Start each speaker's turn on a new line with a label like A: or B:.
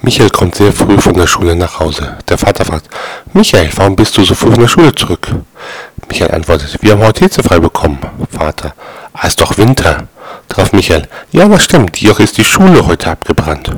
A: Michael kommt sehr früh von der Schule nach Hause. Der Vater fragt, Michael, warum bist du so früh von der Schule zurück? Michael antwortet, wir haben heute frei bekommen. Vater, ah, ist doch Winter. Darauf Michael, ja, das stimmt, jedoch ist die Schule heute abgebrannt.